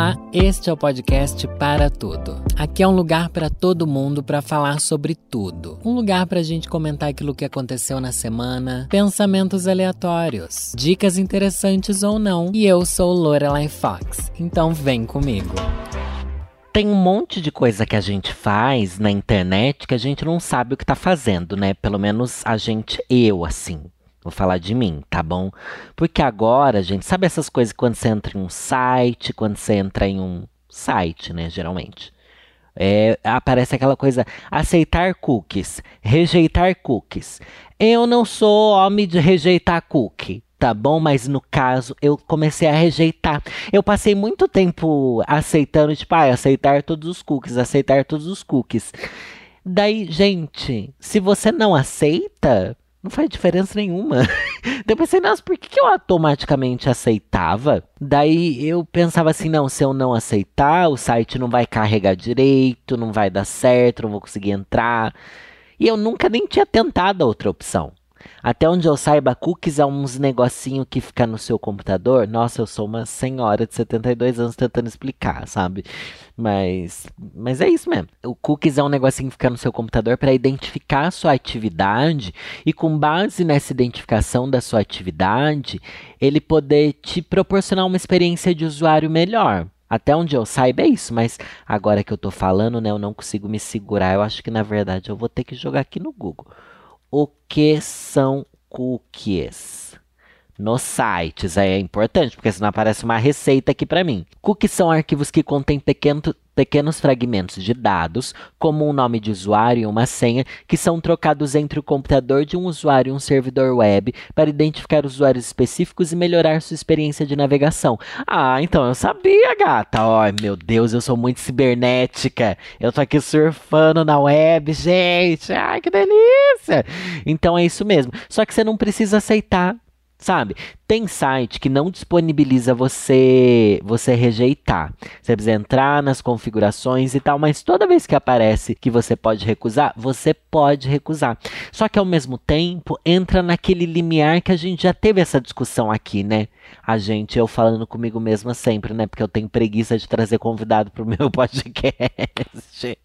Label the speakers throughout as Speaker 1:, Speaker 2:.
Speaker 1: Olá, este é o podcast Para Tudo. Aqui é um lugar para todo mundo para falar sobre tudo. Um lugar para a gente comentar aquilo que aconteceu na semana, pensamentos aleatórios, dicas interessantes ou não. E eu sou Lorelai Fox, então vem comigo. Tem um monte de coisa que a gente faz na internet que a gente não sabe o que tá fazendo, né? Pelo menos a gente, eu, assim. Vou falar de mim, tá bom? Porque agora, gente, sabe essas coisas quando você entra em um site, quando você entra em um site, né, geralmente. É, aparece aquela coisa, aceitar cookies, rejeitar cookies. Eu não sou homem de rejeitar cookie, tá bom? Mas no caso, eu comecei a rejeitar. Eu passei muito tempo aceitando, tipo, ah, aceitar todos os cookies, aceitar todos os cookies. Daí, gente, se você não aceita, não faz diferença nenhuma. Daí eu pensei, nossa, por que eu automaticamente aceitava? Daí eu pensava assim, não, se eu não aceitar, o site não vai carregar direito, não vai dar certo, não vou conseguir entrar. E eu nunca nem tinha tentado a outra opção. Até onde eu saiba, cookies é uns negocinho que fica no seu computador. Nossa, eu sou uma senhora de 72 anos tentando explicar, sabe? Mas, mas é isso mesmo. O cookies é um negocinho que fica no seu computador para identificar a sua atividade e com base nessa identificação da sua atividade, ele poder te proporcionar uma experiência de usuário melhor. Até onde eu saiba é isso, mas agora que eu tô falando, né, eu não consigo me segurar. Eu acho que na verdade eu vou ter que jogar aqui no Google o que são cookies. Nos sites é importante, porque senão aparece uma receita aqui para mim. Cookies são arquivos que contêm pequeno, pequenos fragmentos de dados, como um nome de usuário e uma senha, que são trocados entre o computador de um usuário e um servidor web para identificar usuários específicos e melhorar sua experiência de navegação. Ah, então eu sabia, gata. Ai, meu Deus, eu sou muito cibernética. Eu tô aqui surfando na web, gente. Ai, que delícia! Então é isso mesmo. Só que você não precisa aceitar sabe? Tem site que não disponibiliza você você rejeitar. Você precisa entrar nas configurações e tal, mas toda vez que aparece que você pode recusar, você pode recusar. Só que ao mesmo tempo entra naquele limiar que a gente já teve essa discussão aqui, né? A gente, eu falando comigo mesma sempre, né? Porque eu tenho preguiça de trazer convidado pro meu podcast.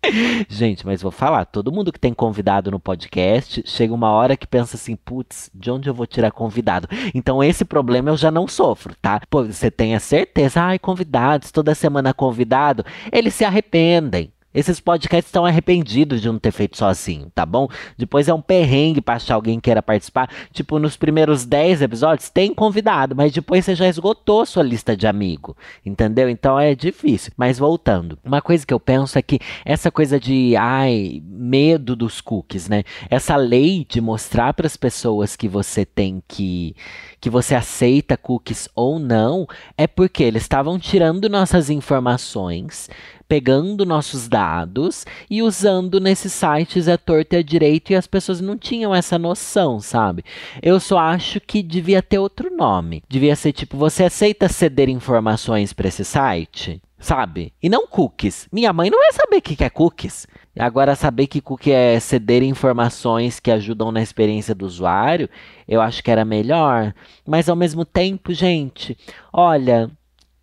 Speaker 1: gente, mas vou falar, todo mundo que tem convidado no podcast, chega uma hora que pensa assim, putz, de onde eu vou tirar convidado? Então esse problema eu já não sofro, tá? Pô, você tenha certeza, ai, convidados, toda semana convidado, eles se arrependem. Esses podcasts estão arrependidos de não ter feito sozinho, tá bom? Depois é um perrengue pra achar alguém que queira participar. Tipo, nos primeiros 10 episódios tem convidado, mas depois você já esgotou sua lista de amigo, entendeu? Então é difícil. Mas voltando, uma coisa que eu penso é que essa coisa de, ai, medo dos cookies, né? Essa lei de mostrar para as pessoas que você tem que que você aceita cookies ou não, é porque eles estavam tirando nossas informações, pegando nossos dados e usando nesses sites a torta e a direito e as pessoas não tinham essa noção, sabe? Eu só acho que devia ter outro nome. Devia ser tipo, você aceita ceder informações para esse site? Sabe? E não cookies. Minha mãe não vai saber o que é cookies. Agora, saber que cookie é ceder informações que ajudam na experiência do usuário, eu acho que era melhor. Mas ao mesmo tempo, gente, olha,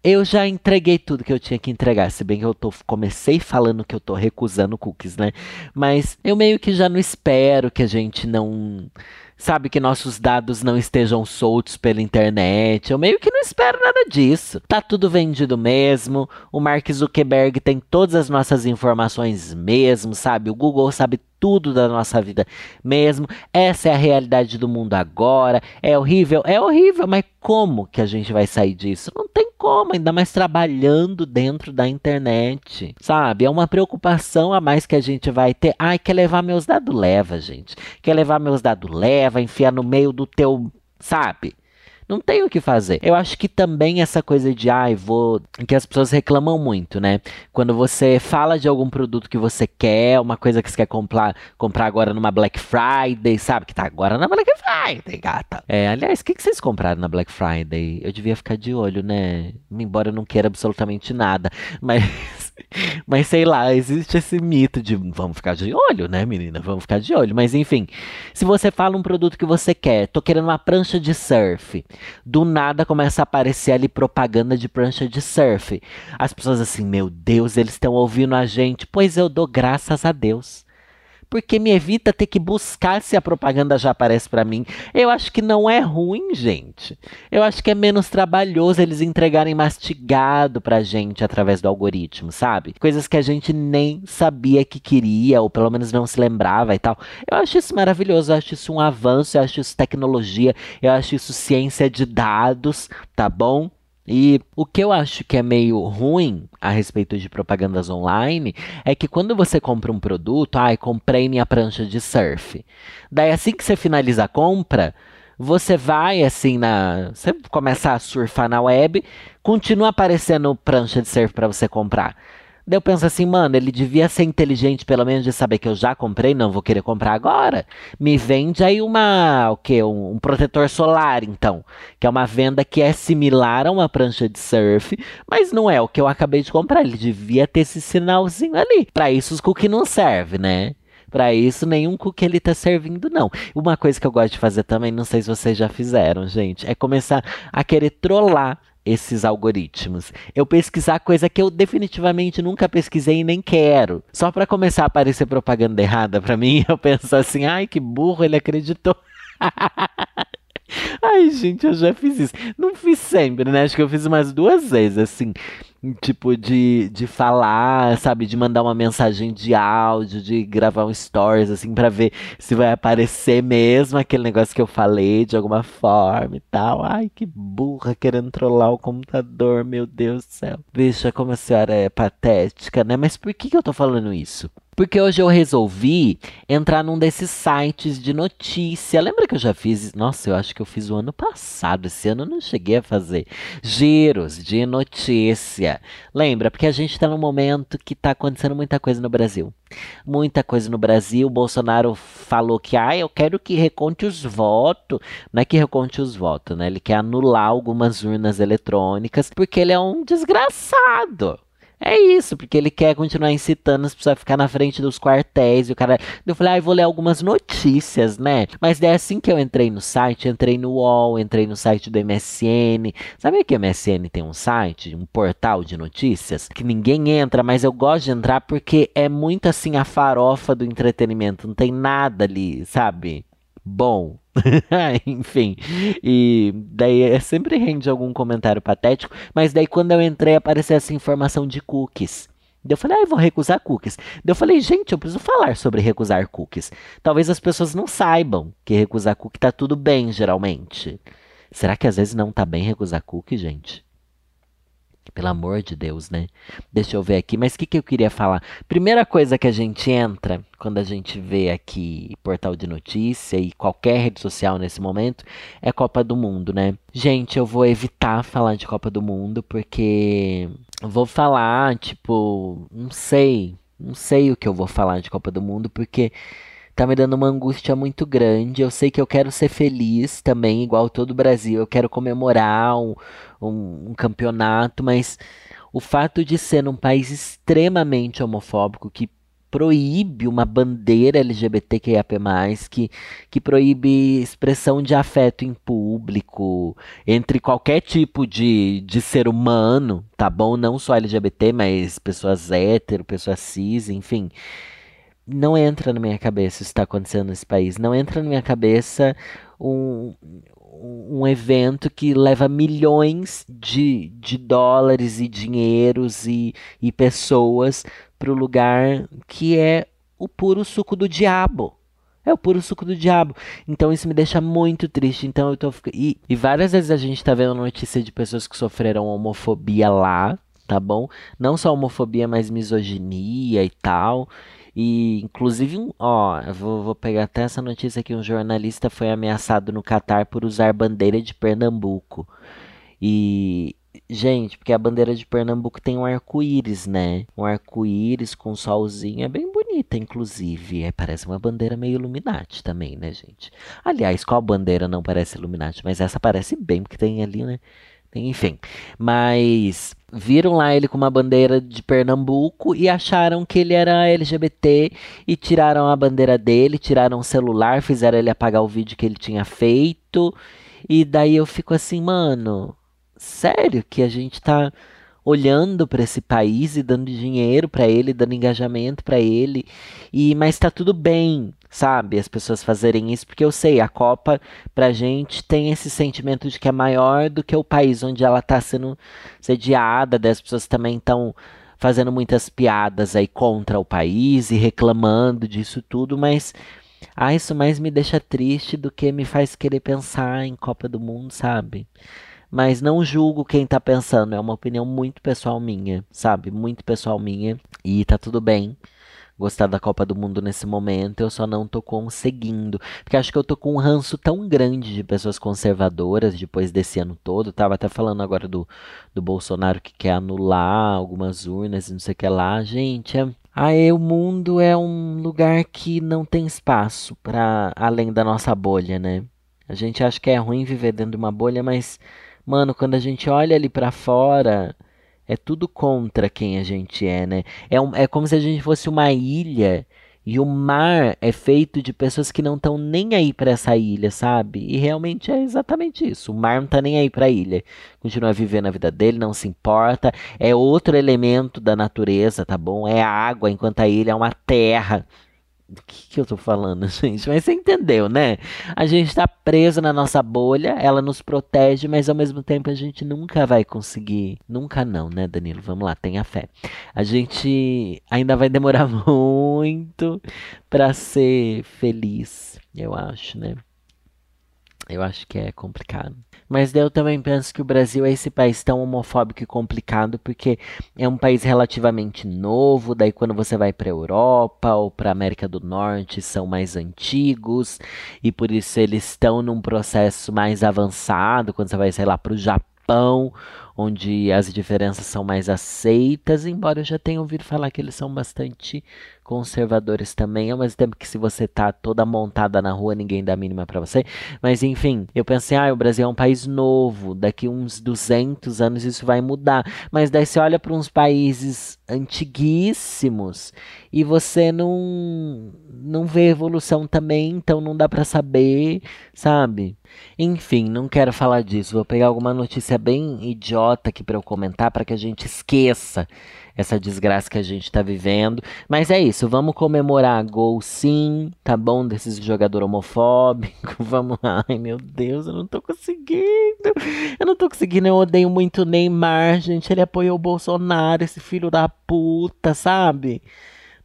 Speaker 1: eu já entreguei tudo que eu tinha que entregar, se bem que eu tô, comecei falando que eu tô recusando cookies, né? Mas eu meio que já não espero que a gente não sabe que nossos dados não estejam soltos pela internet. Eu meio que não espero nada disso. Tá tudo vendido mesmo. O Mark Zuckerberg tem todas as nossas informações mesmo, sabe? O Google sabe tudo da nossa vida mesmo. Essa é a realidade do mundo agora. É horrível? É horrível, mas como que a gente vai sair disso? Não tem como, ainda mais trabalhando dentro da internet, sabe? É uma preocupação a mais que a gente vai ter. Ai, quer levar meus dados? Leva, gente. Quer levar meus dados? Leva, enfiar no meio do teu, sabe? Não tem o que fazer. Eu acho que também essa coisa de, ai, ah, vou. que as pessoas reclamam muito, né? Quando você fala de algum produto que você quer, uma coisa que você quer comprar, comprar agora numa Black Friday, sabe? Que tá agora na Black Friday, gata. É, aliás, o que, que vocês compraram na Black Friday? Eu devia ficar de olho, né? Embora eu não queira absolutamente nada. Mas Mas sei lá, existe esse mito de vamos ficar de olho, né, menina? Vamos ficar de olho. Mas enfim, se você fala um produto que você quer, tô querendo uma prancha de surf, do nada começa a aparecer ali propaganda de prancha de surf. As pessoas assim, meu Deus, eles estão ouvindo a gente. Pois eu dou graças a Deus porque me evita ter que buscar se a propaganda já aparece para mim. Eu acho que não é ruim, gente. Eu acho que é menos trabalhoso eles entregarem mastigado pra gente através do algoritmo, sabe? Coisas que a gente nem sabia que queria, ou pelo menos não se lembrava e tal. Eu acho isso maravilhoso, eu acho isso um avanço, eu acho isso tecnologia, eu acho isso ciência de dados, tá bom? E o que eu acho que é meio ruim a respeito de propagandas online é que quando você compra um produto, ai, ah, comprei minha prancha de surf. Daí assim que você finaliza a compra, você vai assim na, você começa a surfar na web, continua aparecendo prancha de surf para você comprar. Daí eu penso assim, mano, ele devia ser inteligente pelo menos de saber que eu já comprei, não vou querer comprar agora. Me vende aí uma, o quê? Um, um, protetor solar, então. Que é uma venda que é similar a uma prancha de surf, mas não é o que eu acabei de comprar. Ele devia ter esse sinalzinho ali. Para isso os cookies não servem, né? Para isso, nenhum cookie ele tá servindo, não. Uma coisa que eu gosto de fazer também, não sei se vocês já fizeram, gente, é começar a querer trollar esses algoritmos. Eu pesquisar coisa que eu definitivamente nunca pesquisei e nem quero. Só para começar a aparecer propaganda errada para mim, eu penso assim: "Ai, que burro, ele acreditou". Ai, gente, eu já fiz isso. Não fiz sempre, né? Acho que eu fiz umas duas vezes, assim tipo de, de falar, sabe, de mandar uma mensagem de áudio, de gravar um stories assim para ver se vai aparecer mesmo aquele negócio que eu falei de alguma forma e tal. Ai, que burra querendo trollar o computador, meu Deus do céu. Veja como a senhora é patética, né? Mas por que, que eu tô falando isso? Porque hoje eu resolvi entrar num desses sites de notícia. Lembra que eu já fiz? Nossa, eu acho que eu fiz o ano passado. Esse ano eu não cheguei a fazer. Giros de notícia. Lembra? Porque a gente está num momento que está acontecendo muita coisa no Brasil. Muita coisa no Brasil. O Bolsonaro falou que, ah, eu quero que reconte os votos. Não é que reconte os votos, né? Ele quer anular algumas urnas eletrônicas porque ele é um desgraçado. É isso, porque ele quer continuar incitando as pessoas a ficar na frente dos quartéis e o cara. Eu falei, ah, eu vou ler algumas notícias, né? Mas daí assim que eu entrei no site, entrei no UOL, entrei no site do MSN. Sabe que o MSN tem um site, um portal de notícias? Que ninguém entra, mas eu gosto de entrar porque é muito assim a farofa do entretenimento. Não tem nada ali, sabe? Bom. Enfim, e daí é, sempre rende algum comentário patético, mas daí quando eu entrei apareceu essa informação de cookies. Daí eu falei, ah, eu vou recusar cookies. Daí eu falei, gente, eu preciso falar sobre recusar cookies. Talvez as pessoas não saibam que recusar cookie tá tudo bem, geralmente. Será que às vezes não tá bem recusar cookie, gente? Pelo amor de Deus, né? Deixa eu ver aqui. Mas o que, que eu queria falar? Primeira coisa que a gente entra quando a gente vê aqui portal de notícia e qualquer rede social nesse momento é Copa do Mundo, né? Gente, eu vou evitar falar de Copa do Mundo porque vou falar, tipo, não sei. Não sei o que eu vou falar de Copa do Mundo porque tá me dando uma angústia muito grande. Eu sei que eu quero ser feliz também, igual todo o Brasil. Eu quero comemorar um, um, um campeonato, mas o fato de ser um país extremamente homofóbico que proíbe uma bandeira LGBTQIAP+, que, que proíbe expressão de afeto em público, entre qualquer tipo de, de ser humano, tá bom? Não só LGBT, mas pessoas hétero, pessoas cis, enfim não entra na minha cabeça isso está acontecendo nesse país. Não entra na minha cabeça um, um evento que leva milhões de, de dólares e dinheiros e, e pessoas para o lugar que é o puro suco do diabo. É o puro suco do diabo. Então isso me deixa muito triste. Então eu tô e, e várias vezes a gente tá vendo notícia de pessoas que sofreram homofobia lá, tá bom? Não só homofobia, mas misoginia e tal. E, inclusive, ó, vou, vou pegar até essa notícia aqui: um jornalista foi ameaçado no Catar por usar bandeira de Pernambuco. E, gente, porque a bandeira de Pernambuco tem um arco-íris, né? Um arco-íris com um solzinho, é bem bonita, inclusive. É, parece uma bandeira meio Illuminati também, né, gente? Aliás, qual bandeira não parece Illuminati? Mas essa parece bem, porque tem ali, né? Enfim. Mas viram lá ele com uma bandeira de Pernambuco e acharam que ele era LGBT e tiraram a bandeira dele, tiraram o celular, fizeram ele apagar o vídeo que ele tinha feito. E daí eu fico assim, mano, sério que a gente tá olhando para esse país e dando dinheiro para ele, dando engajamento para ele. E mas tá tudo bem, sabe? As pessoas fazerem isso porque eu sei, a Copa pra gente tem esse sentimento de que é maior do que o país onde ela tá sendo sediada, as pessoas também estão fazendo muitas piadas aí contra o país e reclamando disso tudo, mas ah, isso mais me deixa triste do que me faz querer pensar em Copa do Mundo, sabe? Mas não julgo quem tá pensando, é uma opinião muito pessoal minha, sabe? Muito pessoal minha. E tá tudo bem gostar da Copa do Mundo nesse momento, eu só não tô conseguindo. Porque acho que eu tô com um ranço tão grande de pessoas conservadoras depois desse ano todo. Tava até falando agora do, do Bolsonaro que quer anular algumas urnas e não sei o que lá. Gente, é. Aí o mundo é um lugar que não tem espaço para além da nossa bolha, né? A gente acha que é ruim viver dentro de uma bolha, mas Mano, quando a gente olha ali para fora, é tudo contra quem a gente é, né? É, um, é como se a gente fosse uma ilha e o mar é feito de pessoas que não estão nem aí para essa ilha, sabe? E realmente é exatamente isso. O mar não tá nem aí para a ilha. Continua vivendo a vida dele, não se importa. É outro elemento da natureza, tá bom? É a água, enquanto a ilha é uma terra do que, que eu tô falando, gente? Mas você entendeu, né? A gente tá preso na nossa bolha, ela nos protege, mas ao mesmo tempo a gente nunca vai conseguir. Nunca não, né, Danilo? Vamos lá, tenha fé. A gente ainda vai demorar muito para ser feliz, eu acho, né? Eu acho que é complicado. Mas eu também penso que o Brasil é esse país tão homofóbico e complicado porque é um país relativamente novo. Daí, quando você vai para a Europa ou para América do Norte, são mais antigos e por isso eles estão num processo mais avançado. Quando você vai, sei lá, para o Japão onde as diferenças são mais aceitas, embora eu já tenha ouvido falar que eles são bastante conservadores também, ao mesmo tempo que se você tá toda montada na rua, ninguém dá mínima para você. Mas enfim, eu pensei, ah, o Brasil é um país novo, daqui uns 200 anos isso vai mudar. Mas daí você olha para uns países antiguíssimos e você não não vê evolução também, então não dá para saber, sabe? Enfim, não quero falar disso. Vou pegar alguma notícia bem idiota aqui para eu comentar para que a gente esqueça essa desgraça que a gente tá vivendo. Mas é isso, vamos comemorar gol sim, tá bom? Desses jogador homofóbico. Vamos lá. Ai, meu Deus, eu não tô conseguindo. Eu não tô conseguindo, eu odeio muito o Neymar, gente. Ele apoiou o Bolsonaro, esse filho da puta, sabe?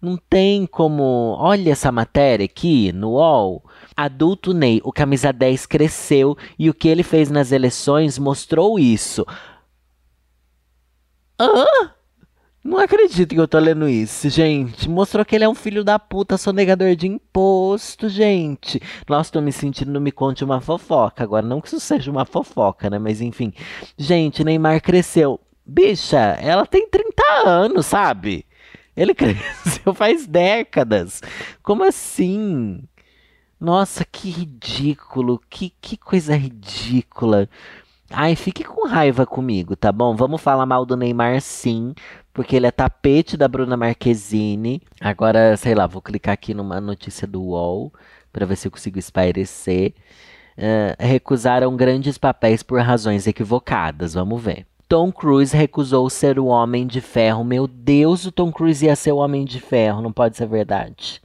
Speaker 1: Não tem como. Olha essa matéria aqui no UOL. Adulto Ney, o camisa 10 cresceu e o que ele fez nas eleições mostrou isso. Hã? Não acredito que eu tô lendo isso, gente. Mostrou que ele é um filho da puta, sonegador de imposto, gente. Nossa, tô me sentindo no Me Conte uma fofoca. Agora, não que isso seja uma fofoca, né? Mas enfim. Gente, Neymar cresceu. Bicha, ela tem 30 anos, sabe? Ele cresceu faz décadas. Como assim? Nossa, que ridículo. Que, que coisa ridícula. Ai, fique com raiva comigo, tá bom? Vamos falar mal do Neymar sim, porque ele é tapete da Bruna Marquezine. Agora, sei lá, vou clicar aqui numa notícia do UOL para ver se eu consigo espairecer. Uh, recusaram grandes papéis por razões equivocadas. Vamos ver. Tom Cruise recusou ser o Homem de Ferro. Meu Deus, o Tom Cruise ia ser o Homem de Ferro, não pode ser verdade.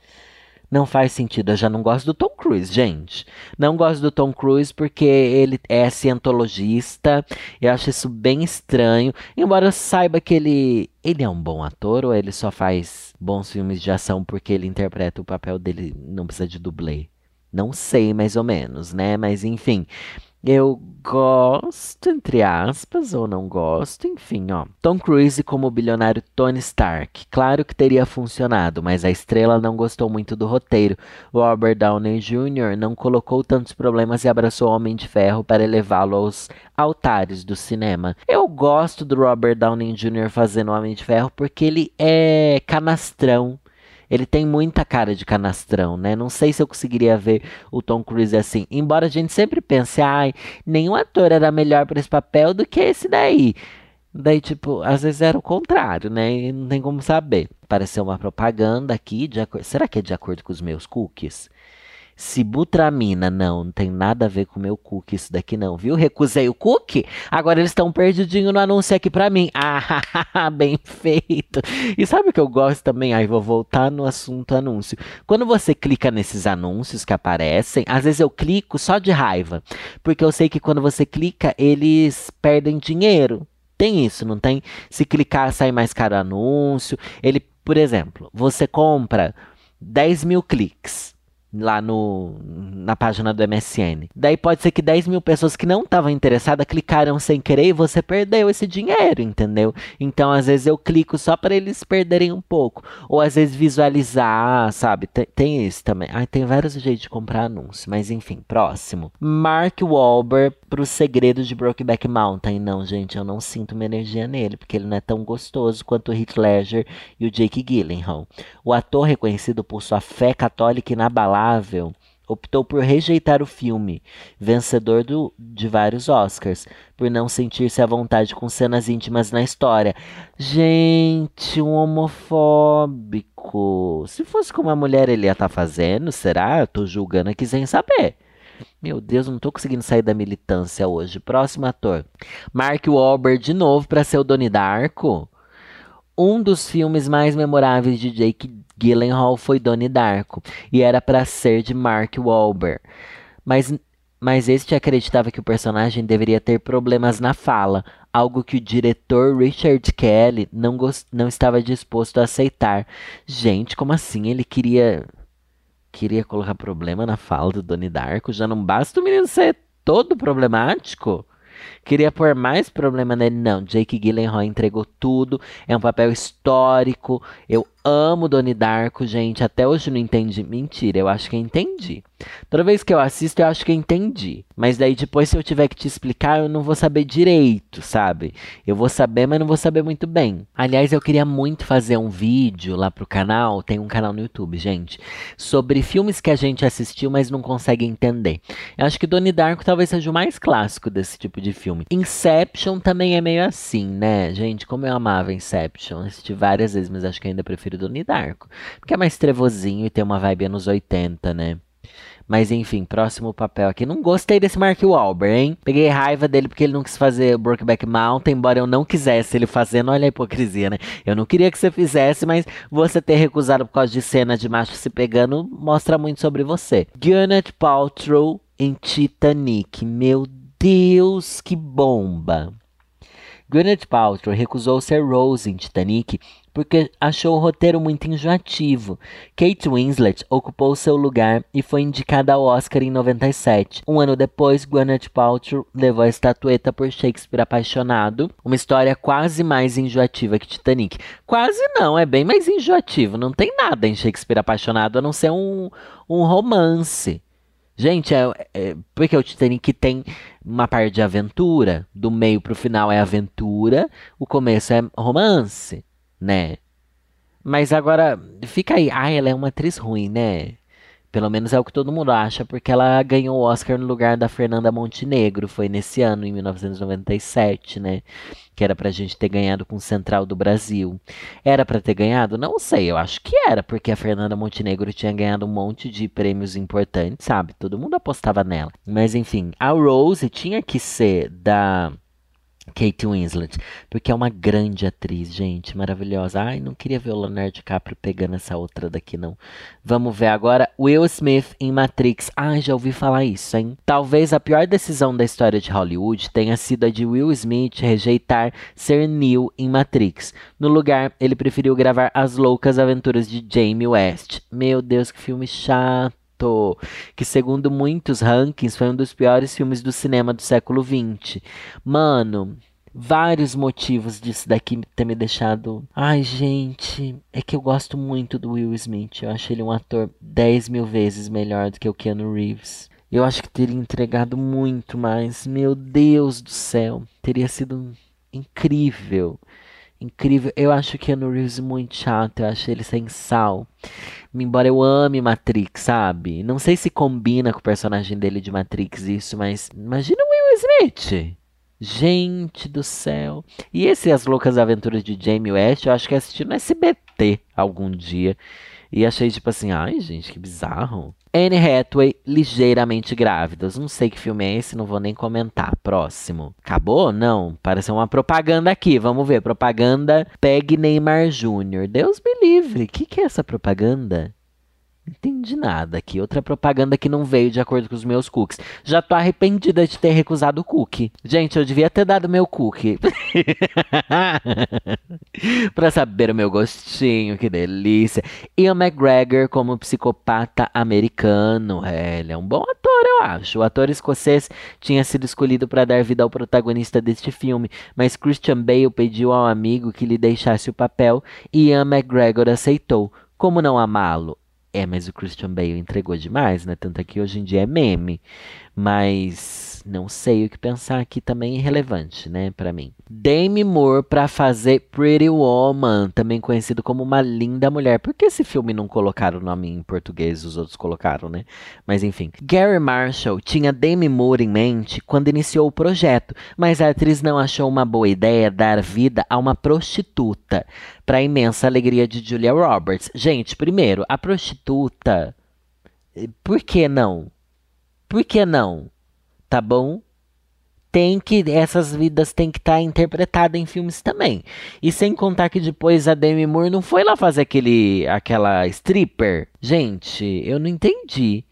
Speaker 1: Não faz sentido. Eu já não gosto do Tom Cruise, gente. Não gosto do Tom Cruise porque ele é cientologista. Eu acho isso bem estranho. Embora eu saiba que ele, ele é um bom ator ou ele só faz bons filmes de ação porque ele interpreta o papel dele, não precisa de dublê. Não sei, mais ou menos, né? Mas enfim. Eu gosto, entre aspas, ou não gosto, enfim, ó. Tom Cruise como o bilionário Tony Stark. Claro que teria funcionado, mas a estrela não gostou muito do roteiro. Robert Downey Jr. não colocou tantos problemas e abraçou o Homem de Ferro para elevá-lo aos altares do cinema. Eu gosto do Robert Downey Jr. fazendo o Homem de Ferro porque ele é canastrão
Speaker 2: Ele tem muita cara de canastrão, né? Não sei se eu conseguiria ver o Tom Cruise assim. Embora a gente sempre pense, ai, nenhum ator era melhor para esse papel do que esse daí. Daí, tipo, às vezes era o contrário, né? E não tem como saber. Pareceu uma propaganda aqui. De Será que é de acordo com os meus cookies? Sibutramina, não, não tem nada a ver com o meu cookie isso daqui não, viu? Recusei o cookie, agora eles estão perdidinho no anúncio aqui pra mim. Ah, bem feito. E sabe o que eu gosto também? Aí vou voltar no assunto anúncio. Quando você clica nesses anúncios que aparecem, às vezes eu clico só de raiva, porque eu sei que quando você clica, eles perdem dinheiro. Tem isso, não tem? Se clicar, sai mais caro o anúncio. Ele, por exemplo, você compra 10 mil cliques lá no, na página do MSN. Daí pode ser que 10 mil pessoas que não estavam interessadas clicaram sem querer e você perdeu esse dinheiro, entendeu? Então, às vezes eu clico só para eles perderem um pouco. Ou às vezes visualizar, sabe? Tem, tem isso também. Ai, tem vários jeitos de comprar anúncio, mas enfim, próximo. Mark Wahlberg pro segredo de Brokeback Mountain. Não, gente, eu não sinto uma energia nele, porque ele não é tão gostoso quanto o Heath Ledger e o Jake Gyllenhaal. O ator reconhecido por sua fé católica inabalável optou por rejeitar o filme, vencedor do, de vários Oscars, por não sentir-se à vontade com cenas íntimas na história. Gente, um homofóbico. Se fosse com uma mulher, ele ia estar tá fazendo, será? Eu tô julgando aqui sem saber. Meu Deus, não tô conseguindo sair da militância hoje. Próximo ator. Mark Wahlberg de novo para ser o Donnie Darko. Um dos filmes mais memoráveis de Jake Gyllenhaal foi Donnie Darko e era para ser de Mark Wahlberg. Mas, mas este acreditava que o personagem deveria ter problemas na fala, algo que o diretor Richard Kelly não, não estava disposto a aceitar. Gente, como assim? Ele queria queria colocar problema na fala do Donnie Darko? Já não basta o menino ser todo problemático? Queria pôr mais problema nele. Não, Jake Gyllenhaal entregou tudo. É um papel histórico. Eu amo Donnie Darko, gente. Até hoje não entendi. Mentira, eu acho que entendi. Toda vez que eu assisto, eu acho que entendi. Mas daí depois, se eu tiver que te explicar, eu não vou saber direito, sabe? Eu vou saber, mas não vou saber muito bem. Aliás, eu queria muito fazer um vídeo lá pro canal. Tem um canal no YouTube, gente. Sobre filmes que a gente assistiu, mas não consegue entender. Eu acho que Donnie Darko talvez seja o mais clássico desse tipo de filme. Inception também é meio assim, né? Gente, como eu amava Inception. Assisti várias vezes, mas acho que ainda prefiro Donnie Darko. Porque é mais trevozinho e tem uma vibe anos 80, né? Mas enfim, próximo papel aqui. Não gostei desse Mark Wahlberg, hein? Peguei raiva dele porque ele não quis fazer Brokeback Mountain, embora eu não quisesse ele fazendo. Olha a hipocrisia, né? Eu não queria que você fizesse, mas você ter recusado por causa de cena de macho se pegando mostra muito sobre você. Gwyneth Paltrow em Titanic. Meu Deus, que bomba! Gwyneth Paltrow recusou ser Rose em Titanic porque achou o roteiro muito enjoativo. Kate Winslet ocupou seu lugar e foi indicada ao Oscar em 97. Um ano depois, Gwyneth Paltrow levou a estatueta por Shakespeare Apaixonado, uma história quase mais enjoativa que Titanic. Quase não, é bem mais enjoativo. Não tem nada em Shakespeare Apaixonado a não ser um, um romance. Gente, é, é, porque o Titanic tem uma parte de aventura, do meio pro final é aventura, o começo é romance né? Mas agora, fica aí. Ah, ela é uma atriz ruim, né? Pelo menos é o que todo mundo acha, porque ela ganhou o Oscar no lugar da Fernanda Montenegro. Foi nesse ano, em 1997, né? Que era pra gente ter ganhado com o Central do Brasil. Era para ter ganhado? Não sei, eu acho que era, porque a Fernanda Montenegro tinha ganhado um monte de prêmios importantes, sabe? Todo mundo apostava nela. Mas enfim, a Rose tinha que ser da Kate Winslet, porque é uma grande atriz, gente, maravilhosa. Ai, não queria ver o Leonardo DiCaprio pegando essa outra daqui, não. Vamos ver agora Will Smith em Matrix. Ai, já ouvi falar isso, hein? Talvez a pior decisão da história de Hollywood tenha sido a de Will Smith rejeitar ser Neo em Matrix. No lugar, ele preferiu gravar As Loucas Aventuras de Jamie West. Meu Deus, que filme chato que segundo muitos rankings foi um dos piores filmes do cinema do século XX. Mano, vários motivos disso daqui ter me deixado. Ai, gente, é que eu gosto muito do Will Smith. Eu acho ele um ator 10 mil vezes melhor do que o Keanu Reeves. Eu acho que teria entregado muito mais. Meu Deus do céu, teria sido incrível. incrível. Eu acho que Keanu Reeves muito chato, eu acho ele sem sal. Embora eu ame Matrix, sabe? Não sei se combina com o personagem dele de Matrix isso, mas imagina o Will Smith. Gente do céu. E esse As Loucas Aventuras de Jamie West, eu acho que assisti no SBT algum dia. E achei tipo assim, ai gente, que bizarro. Anne Hathaway, ligeiramente grávidas. Não sei que filme é esse, não vou nem comentar. Próximo. Acabou? Não. Parece uma propaganda aqui. Vamos ver. Propaganda Peg Neymar Jr. Deus me livre. O que, que é essa propaganda? Entendi nada aqui. Outra propaganda que não veio de acordo com os meus cookies. Já tô arrependida de ter recusado o cookie. Gente, eu devia ter dado meu cookie. pra saber o meu gostinho, que delícia. Ian McGregor como psicopata americano. É, ele é um bom ator, eu acho. O ator escocês tinha sido escolhido para dar vida ao protagonista deste filme, mas Christian Bale pediu ao amigo que lhe deixasse o papel e Ian McGregor aceitou. Como não amá-lo? É, mas o Christian Bale entregou demais, né? Tanto é que hoje em dia é meme. Mas não sei o que pensar aqui também é irrelevante, né, para mim. Demi Moore para fazer Pretty Woman, também conhecido como uma linda mulher. Por que esse filme não colocaram o nome em português, os outros colocaram, né? Mas enfim. Gary Marshall tinha Demi Moore em mente quando iniciou o projeto, mas a atriz não achou uma boa ideia dar vida a uma prostituta, para imensa alegria de Julia Roberts. Gente, primeiro, a prostituta, por que não? Por que não? Tá bom? Tem que essas vidas têm que estar tá interpretadas em filmes também. E sem contar que depois a Demi Moore não foi lá fazer aquele aquela stripper. Gente, eu não entendi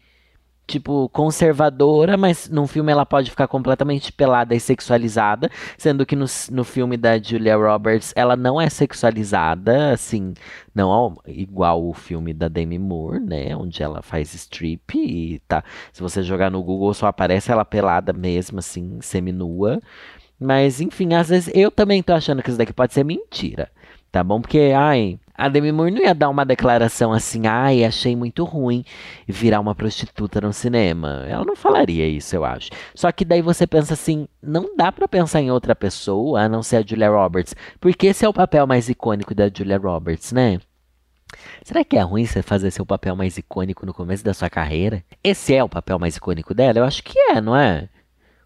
Speaker 2: tipo, conservadora, mas num filme ela pode ficar completamente pelada e sexualizada, sendo que no, no filme da Julia Roberts ela não é sexualizada, assim, não igual o filme da Demi Moore, né, onde ela faz strip e tá, se você jogar no Google só aparece ela pelada mesmo, assim, seminua, mas enfim, às vezes eu também tô achando que isso daqui pode ser mentira, tá bom? Porque, ai, a Demi Moore não ia dar uma declaração assim, ai, achei muito ruim virar uma prostituta no cinema. Ela não falaria isso, eu acho. Só que daí você pensa assim, não dá para pensar em outra pessoa a não ser a Julia Roberts, porque esse é o papel mais icônico da Julia Roberts, né? Será que é ruim você fazer seu papel mais icônico no começo da sua carreira? Esse é o papel mais icônico dela? Eu acho que é, não é?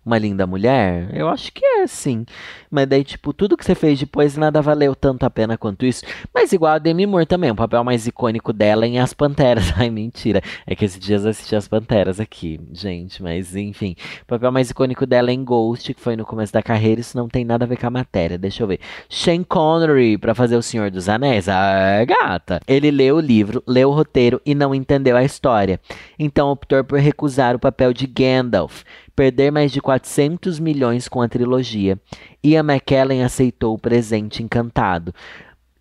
Speaker 2: Uma linda mulher? Eu acho que é, sim. Mas daí, tipo, tudo que você fez depois nada valeu tanto a pena quanto isso. Mas igual a Demi Moore também, o papel mais icônico dela em As Panteras. Ai, mentira. É que esses dias eu assisti As Panteras aqui, gente. Mas, enfim. O papel mais icônico dela é em Ghost, que foi no começo da carreira. Isso não tem nada a ver com a matéria. Deixa eu ver. Sean Connery, pra fazer O Senhor dos Anéis. Ah, gata. Ele leu o livro, leu o roteiro e não entendeu a história. Então optou por recusar o papel de Gandalf perder mais de 400 milhões com a trilogia. Ian McKellen aceitou o presente encantado.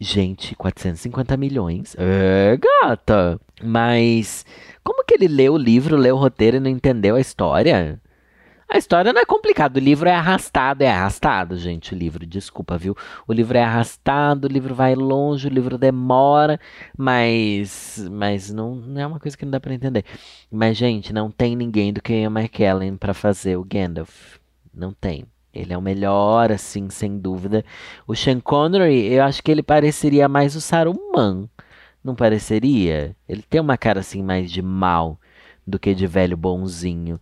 Speaker 2: Gente, 450 milhões. É, gata. Mas como que ele leu o livro, leu o roteiro e não entendeu a história? A história não é complicada, o livro é arrastado, é arrastado, gente, o livro, desculpa, viu? O livro é arrastado, o livro vai longe, o livro demora, mas mas não, não é uma coisa que não dá para entender. Mas gente, não tem ninguém do que Ian McKellen para fazer o Gandalf. Não tem. Ele é o melhor, assim, sem dúvida. O Sean Connery, eu acho que ele pareceria mais o Saruman. Não pareceria? Ele tem uma cara assim mais de mal do que de velho bonzinho.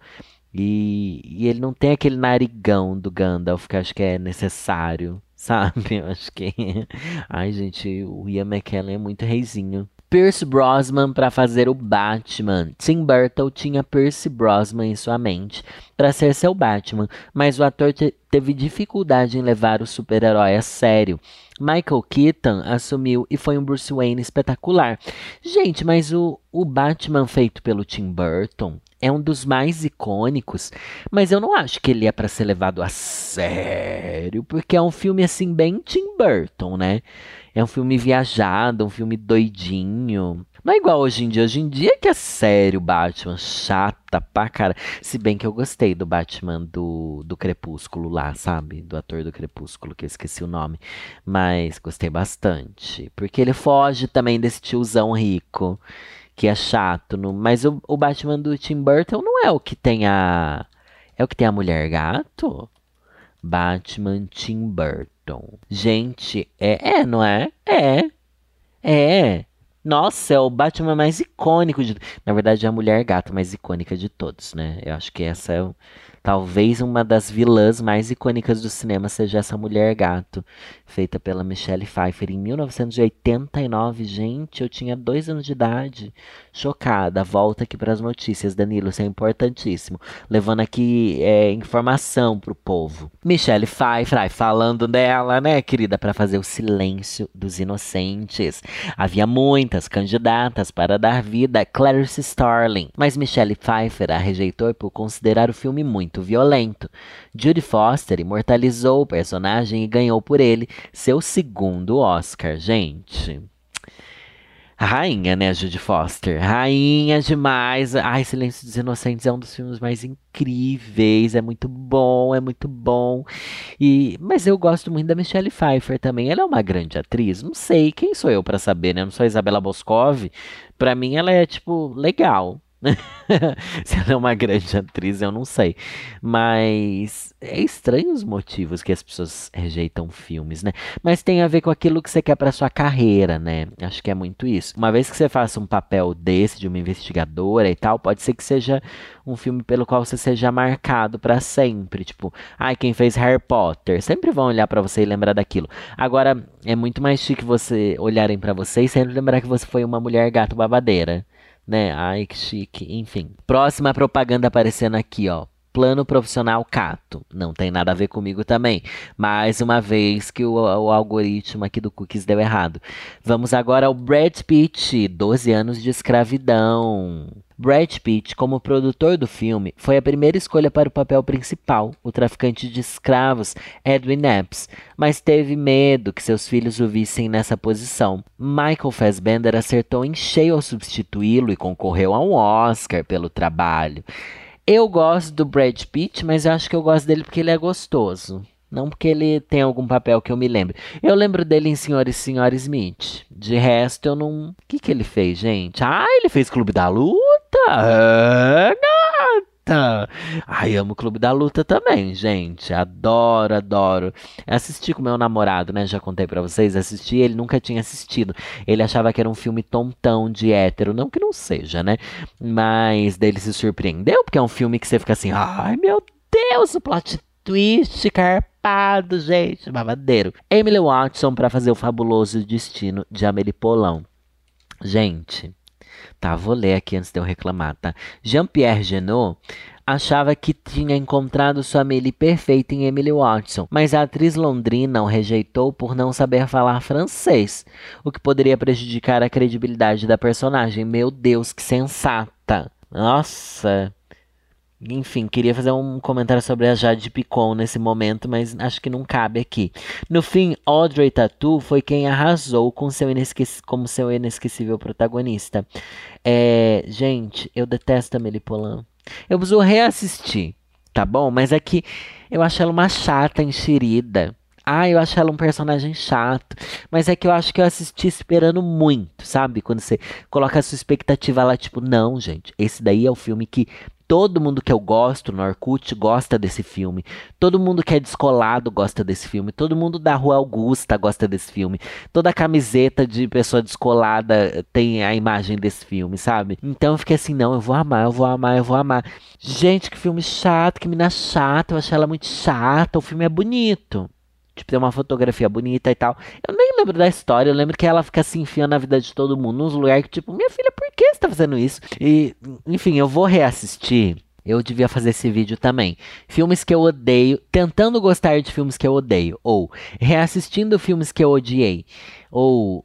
Speaker 2: E, e, ele não tem aquele narigão do Gandalf que acho que é necessário, sabe? Eu acho que. Ai, gente, o Ian McKellen é muito reizinho. Pierce Brosnan para fazer o Batman. Tim Burton tinha Pierce Brosnan em sua mente para ser seu Batman, mas o ator te teve dificuldade em levar o super-herói a sério. Michael Keaton assumiu e foi um Bruce Wayne espetacular. Gente, mas o, o Batman feito pelo Tim Burton é um dos mais icônicos, mas eu não acho que ele é para ser levado a sério, porque é um filme assim bem Tim Burton, né? É um filme viajado, um filme doidinho. Não é igual hoje em dia. Hoje em dia que é sério Batman, chata pra cara. Se bem que eu gostei do Batman do, do Crepúsculo lá, sabe? Do ator do Crepúsculo, que eu esqueci o nome. Mas gostei bastante. Porque ele foge também desse tiozão rico que é chato. No, mas o, o Batman do Tim Burton não é o que tem a. É o que tem a mulher gato? Batman Tim Burton. Gente, é, é, não é? É. É. Nossa, é o Batman mais icônico de. Na verdade, é a mulher gata mais icônica de todos, né? Eu acho que essa é o Talvez uma das vilãs mais icônicas do cinema seja essa Mulher Gato, feita pela Michelle Pfeiffer em 1989. Gente, eu tinha dois anos de idade. Chocada. Volta aqui para as notícias, Danilo, isso é importantíssimo. Levando aqui é, informação pro povo. Michelle Pfeiffer, ai, falando dela, né, querida, para fazer o silêncio dos inocentes. Havia muitas candidatas para dar vida a Clarice Starling, mas Michelle Pfeiffer a rejeitou por considerar o filme muito muito violento. Judy Foster imortalizou o personagem e ganhou por ele seu segundo Oscar, gente. rainha, né, Judy Foster? Rainha demais. Ai, Silêncio dos Inocentes é um dos filmes mais incríveis. É muito bom, é muito bom. E, mas eu gosto muito da Michelle Pfeiffer também. Ela é uma grande atriz. Não sei, quem sou eu para saber, né? Não sou a Isabela Boscov. Para mim, ela é, tipo, legal. Se ela é uma grande atriz, eu não sei. Mas é estranho os motivos que as pessoas rejeitam filmes, né? Mas tem a ver com aquilo que você quer para sua carreira, né? Acho que é muito isso. Uma vez que você faça um papel desse, de uma investigadora e tal, pode ser que seja um filme pelo qual você seja marcado para sempre. Tipo, ai, ah, quem fez Harry Potter? Sempre vão olhar para você e lembrar daquilo. Agora, é muito mais chique você olharem para você e sempre lembrar que você foi uma mulher gato babadeira né? Ai, que chique. Enfim. Próxima propaganda aparecendo aqui, ó. Plano profissional Cato. Não tem nada a ver comigo também. Mais uma vez que o, o, algoritmo aqui do Cookies deu errado. Vamos agora ao Brad Pitt, 12 anos de escravidão. Brad Pitt, como produtor do filme, foi a primeira escolha para o papel principal, o traficante de escravos Edwin Epps, mas teve medo que seus filhos o vissem nessa posição. Michael Fassbender acertou em cheio ao substituí-lo e concorreu a um Oscar pelo trabalho. Eu gosto do Brad Pitt, mas eu acho que eu gosto dele porque ele é gostoso. Não porque ele tem algum papel que eu me lembre. Eu lembro dele em Senhor e Senhora Smith. De resto, eu não. O que, que ele fez, gente? Ah, ele fez Clube da Luta! Ah, gata! Ai, amo o Clube da Luta também, gente. Adoro, adoro. Assisti com meu namorado, né? Já contei para vocês. Assisti, ele nunca tinha assistido. Ele achava que era um filme tontão de hétero. Não que não seja, né? Mas dele se surpreendeu, porque é um filme que você fica assim, ai meu Deus, o plot twist carpado, gente, babadeiro. Emily Watson para fazer o fabuloso destino de Amélie Poulain. Gente, tá, vou ler aqui antes de eu reclamar, tá? Jean-Pierre Genot achava que tinha encontrado sua Amélie perfeita em Emily Watson, mas a atriz londrina o rejeitou por não saber falar francês, o que poderia prejudicar a credibilidade da personagem. Meu Deus, que sensata! Nossa, enfim, queria fazer um comentário sobre a Jade Picon nesse momento, mas acho que não cabe aqui. No fim, Audrey Tatu foi quem arrasou com seu como seu inesquecível protagonista. É, gente, eu detesto a Melipolan. Eu preciso reassistir, tá bom? Mas é que eu acho ela uma chata enxerida. Ah, eu acho ela um personagem chato. Mas é que eu acho que eu assisti esperando muito, sabe? Quando você coloca a sua expectativa lá, tipo, não, gente, esse daí é o filme que Todo mundo que eu gosto no Orkut gosta desse filme. Todo mundo que é descolado gosta desse filme. Todo mundo da Rua Augusta gosta desse filme. Toda camiseta de pessoa descolada tem a imagem desse filme, sabe? Então eu fiquei assim, não, eu vou amar, eu vou amar, eu vou amar. Gente, que filme chato, que mina chata, eu achei ela muito chata. O filme é bonito. Tipo, tem uma fotografia bonita e tal. Eu nem lembro da história, eu lembro que ela fica se enfiando na vida de todo mundo, nos lugares que, tipo, minha filha, por que você tá fazendo isso? E, enfim, eu vou reassistir. Eu devia fazer esse vídeo também. Filmes que eu odeio, tentando gostar de filmes que eu odeio. Ou reassistindo filmes que eu odiei. Ou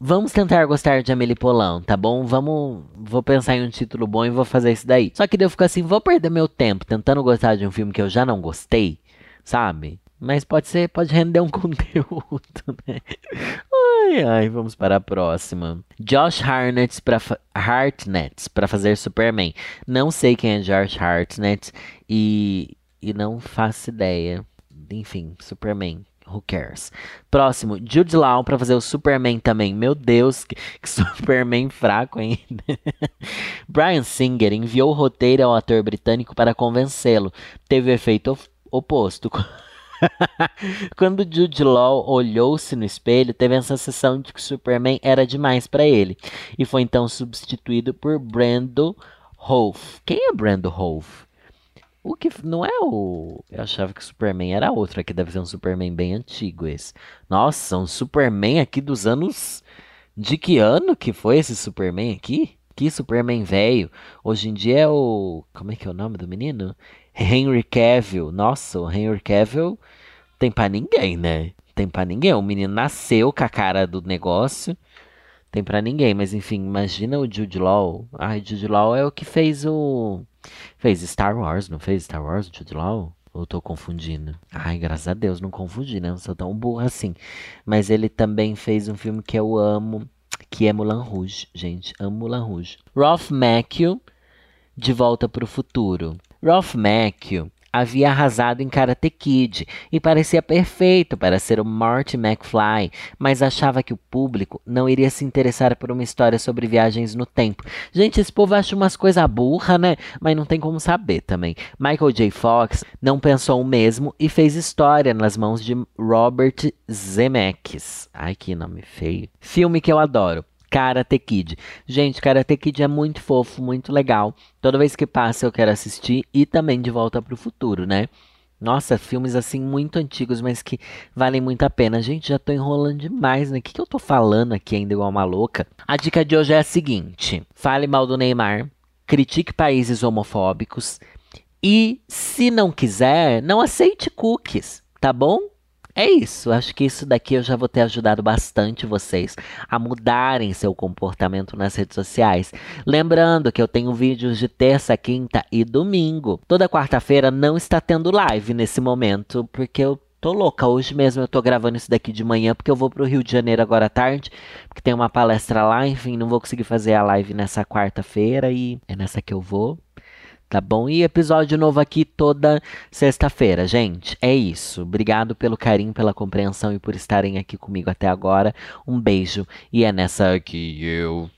Speaker 2: vamos tentar gostar de Amélie Poulain, tá bom? Vamos, vou pensar em um título bom e vou fazer isso daí. Só que daí eu fico assim, vou perder meu tempo tentando gostar de um filme que eu já não gostei, sabe? Mas pode ser, pode render um conteúdo, né? Ai, ai, vamos para a próxima. Josh Hartnett para Hartnett para fazer Superman. Não sei quem é Josh Hartnett e, e não faço ideia. Enfim, Superman. Who cares? Próximo, Jude Law para fazer o Superman também. Meu Deus, que, que Superman fraco ainda. Brian Singer enviou o roteiro ao ator britânico para convencê-lo. Teve o efeito oposto. Quando Jude Law olhou-se no espelho, teve a sensação de que Superman era demais para ele e foi então substituído por Brando Rolf. Quem é Brando Rolf? O que não é o. Eu achava que o Superman era outro. Aqui deve ser um Superman bem antigo esse. Nossa, um Superman aqui dos anos. De que ano que foi esse Superman aqui? Que Superman velho. Hoje em dia é o. Como é que é o nome do menino? Henry Cavill. Nossa, o Henry Cavill tem pra ninguém, né? Tem pra ninguém. O menino nasceu com a cara do negócio. Tem pra ninguém. Mas enfim, imagina o Jude Law. Ai, Jude Law é o que fez o. Fez Star Wars, não fez Star Wars, Jude Law? Ou tô confundindo? Ai, graças a Deus, não confundi, né? Não sou tão burro assim. Mas ele também fez um filme que eu amo, que é Mulan Rouge. Gente, amo Mulan Rouge. Ralph Macchio, De Volta para o Futuro. Ralph Macchio havia arrasado em Karate Kid e parecia perfeito para ser o Marty McFly, mas achava que o público não iria se interessar por uma história sobre viagens no tempo. Gente, esse povo acha umas coisas burra, né? Mas não tem como saber também. Michael J. Fox não pensou o mesmo e fez história nas mãos de Robert Zemeckis. Ai, que nome feio. Filme que eu adoro. Karate Kid. Gente, Karate Kid é muito fofo, muito legal. Toda vez que passa eu quero assistir e também De Volta para o Futuro, né? Nossa, filmes assim muito antigos, mas que valem muito a pena. Gente, já tô enrolando demais, né? O que, que eu tô falando aqui ainda igual uma louca? A dica de hoje é a seguinte: fale mal do Neymar, critique países homofóbicos e, se não quiser, não aceite cookies, tá bom? É isso, acho que isso daqui eu já vou ter ajudado bastante vocês a mudarem seu comportamento nas redes sociais. Lembrando que eu tenho vídeos de terça, quinta e domingo. Toda quarta-feira não está tendo live nesse momento, porque eu tô louca. Hoje mesmo eu tô gravando isso daqui de manhã, porque eu vou pro Rio de Janeiro agora à tarde, porque tem uma palestra lá, enfim, não vou conseguir fazer a live nessa quarta-feira e é nessa que eu vou tá bom? E episódio novo aqui toda sexta-feira, gente. É isso. Obrigado pelo carinho, pela compreensão e por estarem aqui comigo até agora. Um beijo e é nessa que eu